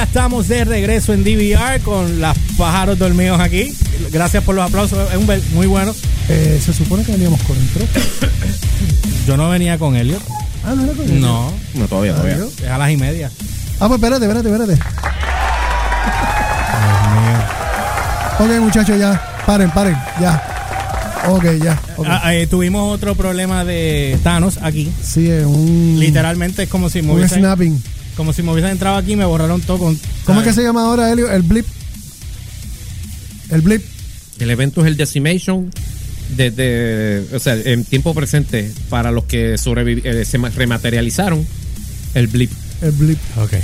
ya estamos de regreso en DVR con las pájaros dormidos aquí. Gracias por los aplausos, es un muy bueno. Eh, se supone que veníamos con intro. Yo no venía con Elliot. Ah, no era con intro. No, No, todavía, todavía. Es a las y media. Ah, pues espérate, espérate, espérate. Dios mío. Ok, muchachos, ya. Paren, paren, ya. Ok, ya. Ah, eh, tuvimos otro problema de Thanos aquí. sí, es un. Literalmente es como si me Un hubiesen, snapping. Como si me hubiesen entrado aquí y me borraron todo con. ¿Cómo es que se llama ahora, Helio? El blip. El blip. El evento es el Decimation desde, o sea, en tiempo presente para los que eh, se ma- rematerializaron el blip. El blip. Ok.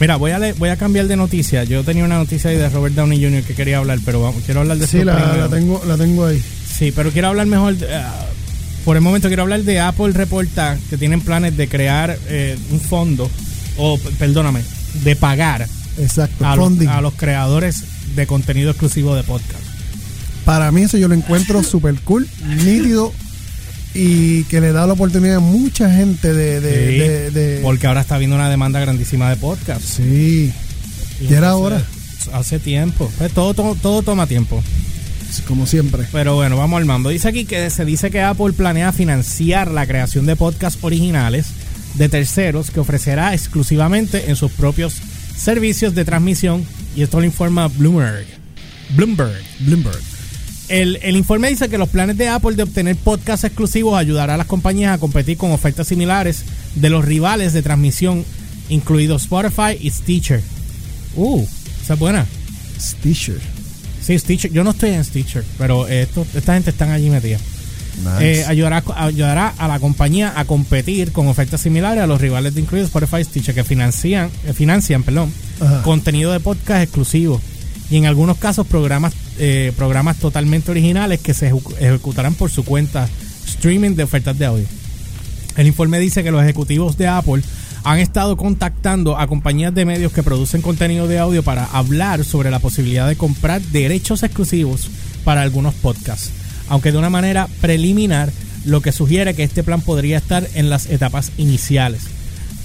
Mira, voy a, voy a cambiar de noticia. Yo tenía una noticia ahí de Robert Downey Jr. que quería hablar, pero vamos, quiero hablar de Sí, la, la tengo, la tengo ahí. Sí, pero quiero hablar mejor. de- ah, por el momento quiero hablar de Apple reporta que tienen planes de crear eh, un fondo, o perdóname, de pagar Exacto. a los, funding. a los creadores de contenido exclusivo de podcast. Para mí eso yo lo encuentro súper cool, nítido y que le da la oportunidad a mucha gente de... de, Sí, de- de- Porque ahora está habiendo una demanda grandísima de podcast. sí, Y era entonces, hora, Hace tiempo. Pues todo, todo, todo toma tiempo. Como siempre. Pero bueno, vamos al mando. Dice aquí que se dice que Apple planea financiar la creación de podcasts originales de terceros que ofrecerá exclusivamente en sus propios servicios de transmisión y esto lo informa Bloomberg. Bloomberg. Bloomberg. El, el informe dice que los planes de Apple de obtener podcasts exclusivos ayudará a las compañías a competir con ofertas similares de los rivales de transmisión, incluidos Spotify y Stitcher. Uh, esa es buena. Stitcher. Sí, Stitcher. Yo no estoy en Stitcher, pero esto- esta gente están allí metida. Nice. Eh, ayudará, ayudará a la compañía a competir con ofertas similares a los rivales de incluidos Spotify Stitcher que financian, eh, financian perdón, Ajá. contenido de podcast exclusivo y en algunos casos programas eh, programas totalmente originales que se ejecu- ejecutarán por su cuenta streaming de ofertas de audio. El informe dice que los ejecutivos de Apple han estado contactando a compañías de medios que producen contenido de audio para hablar sobre la posibilidad de comprar derechos exclusivos para algunos podcasts, aunque de una manera preliminar, lo que sugiere que este plan podría estar en las etapas iniciales.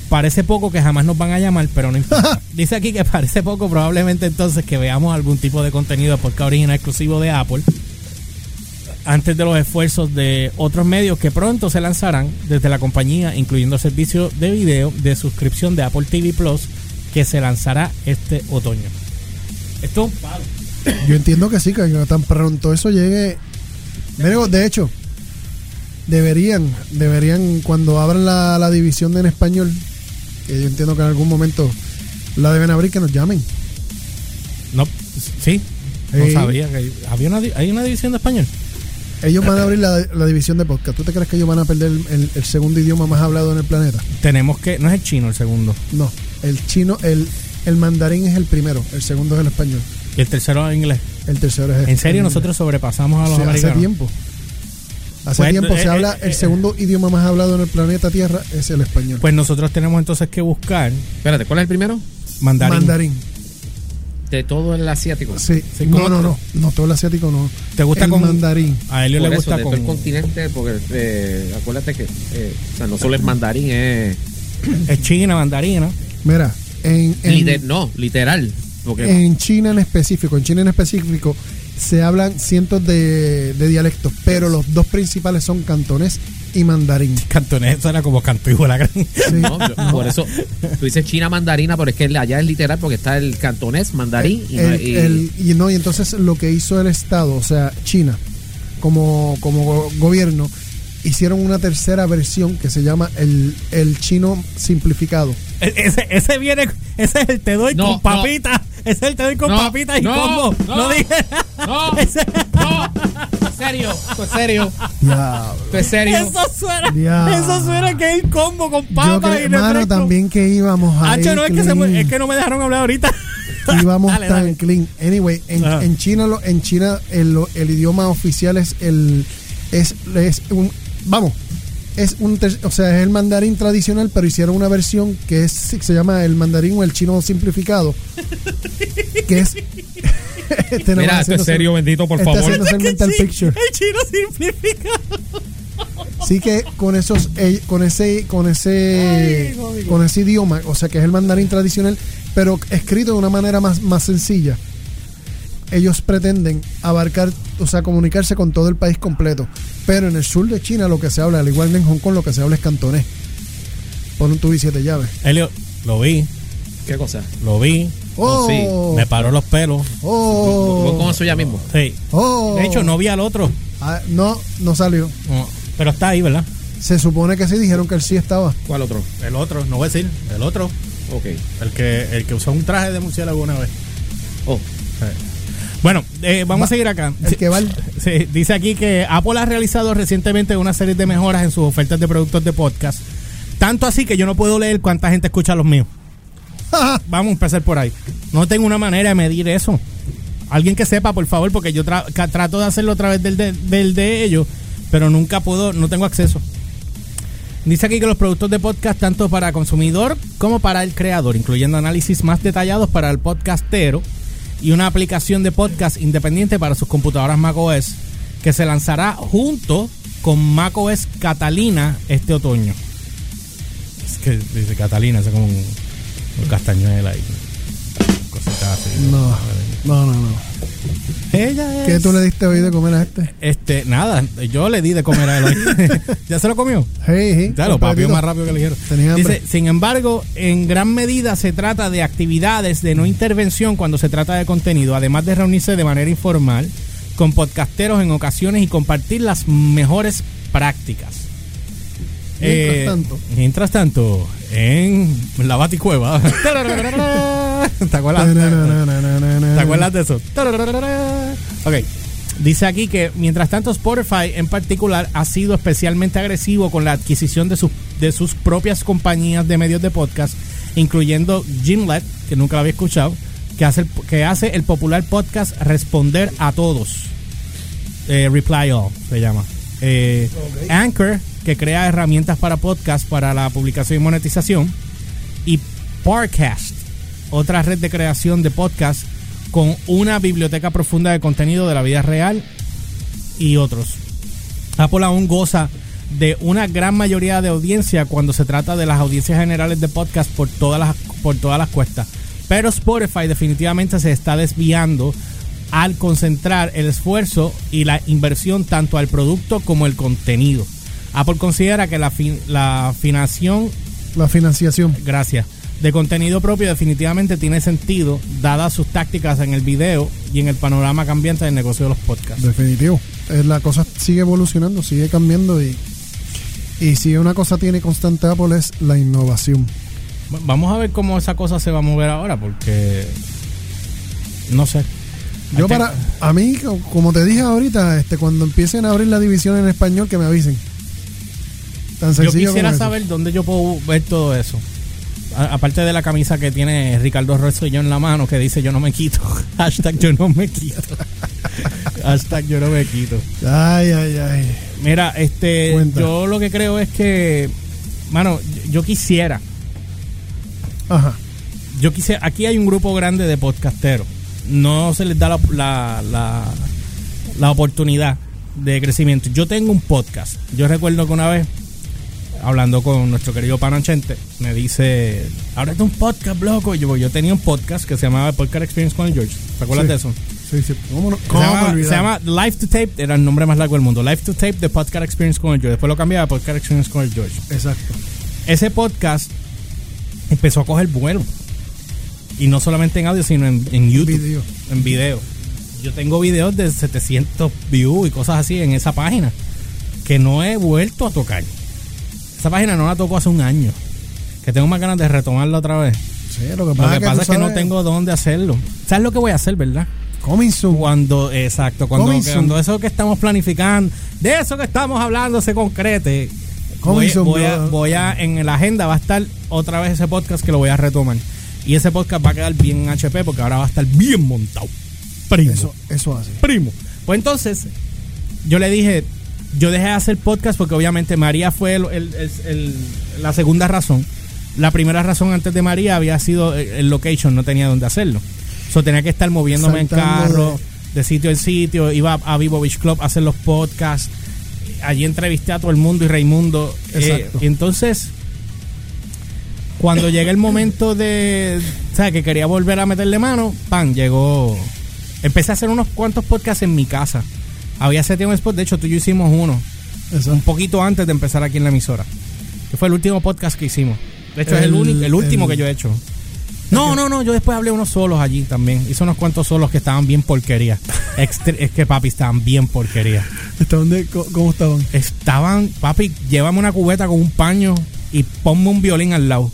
Parece poco que jamás nos van a llamar, pero no importa. Dice aquí que parece poco, probablemente entonces que veamos algún tipo de contenido de podcast original exclusivo de Apple antes de los esfuerzos de otros medios que pronto se lanzarán desde la compañía, incluyendo el servicio de video de suscripción de Apple TV Plus que se lanzará este otoño. Esto es un palo. Yo entiendo que sí, que tan pronto eso llegue. De hecho, deberían, deberían, cuando abran la, la división de en español, que yo entiendo que en algún momento la deben abrir, que nos llamen. No, sí, no Sí. sabía que había una, hay una división de español. Ellos van a abrir la, la división de podcast. ¿Tú te crees que ellos van a perder el, el- el segundo idioma más hablado en el planeta? Tenemos que, no es el chino el segundo, No, el chino, el, el mandarín es el primero, el segundo es el español, y el tercero en inglés. el tercero es el En serio, el nosotros sobrepasamos a los Sí, hace americanos. tiempo. Hace Pues, tiempo eh, se eh, habla, eh, el eh, segundo idioma más hablado en el planeta Tierra es el español. Pues nosotros tenemos entonces que buscar Espérate, ¿cuál es el primero? mandarín. mandarín. De todo el asiático. Sí, Sí, no, ¿cómo no, no, no, todo el asiático no. ¿Te gusta el con mandarín. A Por le eso, gusta de todo con el continente, porque eh, acuérdate que eh, o sea, no solo es mandarín, es es china, mandarina. Mira, en, en, liter- no, literal. Porque en China en específico, en China en específico, se hablan cientos de, de dialectos, pero los dos principales son cantonés y mandarín. Cantonés, eso era como canto la gran. Sí. no, por eso tú dices China mandarina, pero es que allá es literal porque está el cantonés mandarín y, no- El- y- el- y no, y entonces lo que hizo el Estado, o sea, China, como, como go- gobierno, hicieron una tercera versión que se llama el, el chino simplificado. E- Ese, ese viene, ese es el te doy No, con papita. Ese es el te doy con No, papita y no, combo. No, no, dije. no, Ese- no, en serio, esto es serio, Diablo. esto es serio. eso suena. Ya. Eso suena que es el combo con Yo papa creo, y mano, refresco. también que íbamos a Hacho, no, es que, se me- es que no me dejaron hablar ahorita. íbamos Dale, tan dale. clean. Anyway, en, en China, lo- en China el, el idioma oficial es el es, es un vamos es un o sea es el mandarín tradicional, pero hicieron una versión que es se llama el mandarín o el chino simplificado, que es este no Mira, esto es serio, ser- bendito, por está favor. haciendo ser mental Sí, picture. El chino simplificado. Sí que con esos eh, con ese con ese Ay, con ese idioma, o sea que es el mandarín tradicional, pero escrito de una manera más, más sencilla. Ellos pretenden abarcar, o sea, comunicarse con todo el país completo. Pero en el sur de China lo que se habla, al igual que en Hong Kong, lo que se habla es cantonés. Pon un tubo y siete llaves. Elio, lo vi, ¿Qué cosa? lo vi. Oh, sí, Me paró los pelos. oh, Voy con eso ya mismo. Sí. oh. De hecho, no vi al otro. Ah, no, no salió. No, pero está ahí, ¿verdad? Se supone que sí, dijeron que él sí estaba. ¿Cuál otro? El otro, no voy a decir. El otro. Ok. El que, el que usó un traje de murciélago una vez. Oh, Bueno, eh, vamos Va- a seguir acá. El que va al- Sí, dice aquí que Apple ha realizado recientemente una serie de mejoras en sus ofertas de productos de podcast. Tanto así que yo no puedo leer cuánta gente escucha los míos. Vamos a empezar por ahí. No tengo una manera de medir eso. Alguien que sepa, por favor, porque yo tra- trato de hacerlo a través del de, del de ellos, pero nunca puedo, no tengo acceso. Dice aquí que los productos de podcast, tanto para consumidor como para el creador, incluyendo análisis más detallados para el podcastero y una aplicación de podcast independiente para sus computadoras macOS, que se lanzará junto con macOS Catalina este otoño. Es que dice Catalina, es como un, un castañuela y cositas así. No, no, no, no. Ella es... ¿Qué tú le diste hoy de comer a este? Este, nada, yo le di de comer a él. ¿Ya se lo comió? Hey, hey, Ya lo papió más rápido que le dijeron. Tenía hambre. Dice, sin embargo, en gran medida se trata de actividades de no intervención cuando se trata de contenido, además de reunirse de manera informal con podcasteros en ocasiones y compartir las mejores prácticas. Mientras Eh, tanto. Mientras tanto, en la Baticueva. ¿Te acuerdas? ¿Te ¿Te acuerdas de eso? Ok. Dice aquí que mientras tanto Spotify en particular ha sido especialmente agresivo con la adquisición de sus, de sus propias compañías de medios de podcast, incluyendo Gimlet, que nunca lo había escuchado, que hace el, que hace el popular podcast Responder a Todos. Eh, Reply All se llama. Eh, Anchor, que crea herramientas para podcast para la publicación y monetización. Y Parcast, otra red de creación de podcast con una biblioteca profunda de contenido de la vida real y otros. Apple aún goza de una gran mayoría de audiencia cuando se trata de las audiencias generales de podcast por todas las por todas las cuestas. Pero Spotify definitivamente se está desviando al concentrar el esfuerzo y la inversión tanto al producto como el contenido. Apple considera que la, fin- la financiación La financiación. gracias, de contenido propio definitivamente tiene sentido, dadas sus tácticas en el video y en el panorama cambiante del negocio de los podcasts. Definitivo. La cosa sigue evolucionando, sigue cambiando y, y si una cosa tiene constante Apple es la innovación. Va- Vamos a ver cómo esa cosa se va a mover ahora, porque no sé. Yo para a mí co- como te dije ahorita, este cuando empiecen a abrir la división en español que me avisen. Tan Yo quisiera saber dónde yo puedo ver todo eso. A- aparte de la camisa que tiene Ricardo Rosselló en la mano que dice yo no me quito. Hashtag yo no me quito. Hashtag yo no me quito. Ay, ay, ay. Mira, este, Cuenta. yo lo que creo es que, mano, yo- yo quisiera, Ajá. yo quisiera, aquí hay un grupo grande de podcasteros. No se les da la, la, la, la oportunidad de crecimiento. Yo tengo un podcast. Yo recuerdo que una vez, hablando con nuestro querido Panachente, me dice, ahora es un podcast, loco. Y Yo, yo tenía un podcast que se llamaba Podcast Experience con el George. ¿Te acuerdas Sí. de eso? Sí, sí. ¿Cómo no? Se ¿Cómo llama, se llama Live to Tape, era el nombre más largo del mundo. Live to Tape de Podcast Experience con el George. Después lo cambiaba a Podcast Experience con el George. Exacto. Ese podcast empezó a coger vuelo. Y no solamente en audio, sino en, en YouTube. Video. En video. Yo tengo videos de 700 views y cosas así en esa página que no he vuelto a tocar. Esa página no la toco hace un año. Que tengo más ganas de retomarla otra vez. Sí, lo que Lo pasa, que pasa tú es que no tengo dónde hacerlo. ¿Sabes lo que voy a hacer, verdad? Coming soon. Cuando, exacto, cuando, Coming soon. cuando eso que estamos planificando, de eso que estamos hablando se concrete, Coming voy, soon, voy a, voy a, en la agenda va a estar otra vez ese podcast que lo voy a retomar. Y ese podcast va a quedar bien en HP porque ahora va a estar bien montado. Primo. Eso, eso así. Primo. Pues entonces, yo le dije, yo dejé de hacer podcast porque obviamente María fue el- el- el- el- la segunda razón. La primera razón antes de María había sido el, el location, no tenía dónde hacerlo. So, tenía que estar moviéndome en carro, de sitio en sitio. Iba a Vivo Beach Club a hacer los podcasts. Allí entrevisté a todo el mundo y Raimundo. Eh, y entonces, Cuando llega el momento de, o sea, que quería volver a meterle mano, pan, llegó. Empecé a hacer unos cuantos podcasts en mi casa. Había seteado un spot, de hecho tú y yo hicimos uno, Eso. un poquito antes de empezar aquí en la emisora. Que fue el último podcast que hicimos. De hecho, es el, único, el último el- que yo he hecho. No, no, no, yo después hablé unos solos allí también. Hice unos cuantos solos que estaban bien porquería. Extre- es que papi, estaban bien porquería. ¿Estaban de- ¿Cómo estaban? Estaban, papi, llévame una cubeta con un paño y ponme un violín al lado.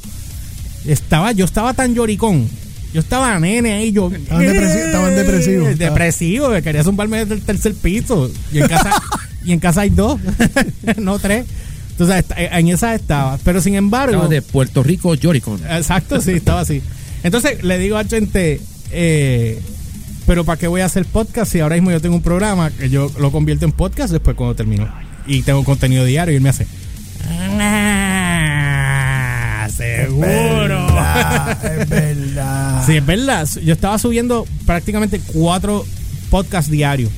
Estaba, yo estaba tan lloricón. Yo estaba nene ahí, yo. Estaban depresi- estaban depresivos. Depresivo, que quería zumbarme desde el tercer piso. Y en casa, y en casa hay dos, no tres. Entonces, esta- en esa estaba. Pero sin embargo. Estaba de Puerto Rico, Yoricon. Exacto, sí, estaba así. Entonces le digo a gente, eh, pero ¿para qué voy a hacer podcast si ahora mismo yo tengo un programa que yo lo convierto en podcast después cuando termino? Y tengo contenido diario y él me hace... "Ah, seguro. es verdad. Sí, es verdad. Yo estaba subiendo prácticamente cuatro podcasts diarios.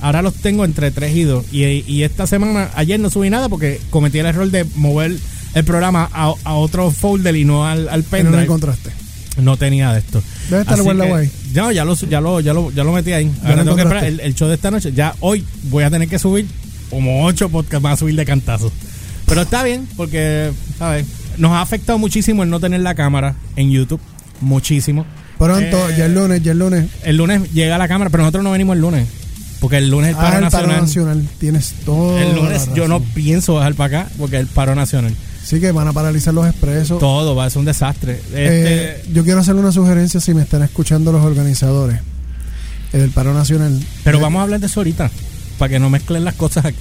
Ahora los tengo entre tres y dos. Y, y esta semana, ayer no subí nada porque cometí el error de mover el programa a, a otro folder y no al, al Pero no lo pendrive. encontraste. No tenía de esto. Debe estar Así guardado que-. No, ya lo, ya lo, ya lo, ya lo metí ahí. Ahora tengo que esperar el show de esta noche. Ya hoy voy a tener que subir como ocho podcasts más a subir de cantazo. Pero está bien, porque, ¿sabes? Nos ha afectado muchísimo el no tener la cámara en YouTube. Muchísimo. Pronto, Eh, ya el lunes, ya el lunes. El lunes llega la cámara, pero nosotros no venimos el lunes. Porque el lunes es el Ah, paro el paro nacional. nacional. Tienes todo. El lunes yo no pienso bajar para acá porque es el paro nacional. Sí que van a paralizar los expresos. Todo va a ser un desastre. Eh, Este, yo quiero hacerle una sugerencia si me están escuchando los organizadores eh, del paro nacional. Pero Eh, vamos a hablar de eso ahorita, para que no mezclen las cosas aquí.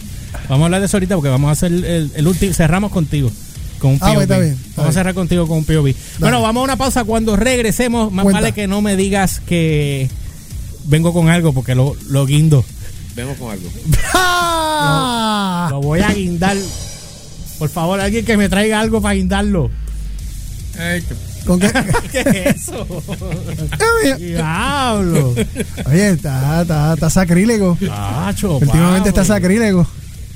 Vamos a hablar de eso ahorita porque vamos a hacer el, el último. Cerramos contigo con un Ah, POV. está bien, está vamos a bien. cerrar contigo con un POV. Bueno, vamos a una pausa. Cuando regresemos, más Cuenta. vale que no me digas que vengo con algo porque lo, lo guindo. Vemos con algo. Lo voy a guindar. Por favor, alguien que me traiga algo para guindarlo. ¿Con qué? ¿Qué es eso? Diablo. Oye, está, está, está sacrílego. Macho, Últimamente está sacrílego.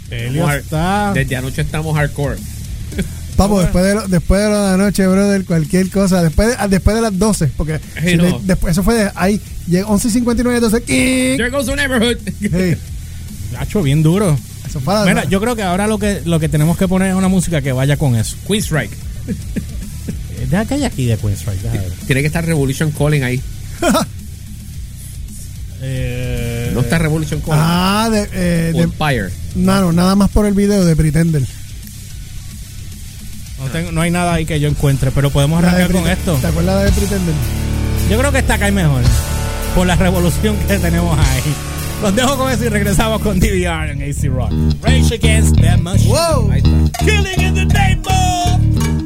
Desde anoche estamos hardcore. Papo, después de, lo- después de lo de la noche, brother, cualquier cosa. Después de, ah, después de las 12, porque Hey, si no. de- después, eso fue de ahí, llega 11.59, 12. ¡quing! There goes the neighborhood. Sí, Macho, bien duro. eso Mira, yo creo que ahora lo que lo que tenemos que poner es una música que vaya con eso. Queen Strike. Eh, Deja que haya aquí de deja ver. Tiene que estar Revolution Calling ahí. Eh, No está Revolution Calling. Ah, de, eh, de- Empire. no, no, nada más por el video de Pretender. No, tengo- no hay nada ahí que yo encuentre, pero podemos La de arrancar con esto. ¿Te acuerdas de Pretender? Yo creo que esta cae mejor. Por la revolución que tenemos ahí. Los dejo con eso y regresamos con DVR en AC Rock. Rage Against the Machine. ¡Wow! Killing in the neighborhood.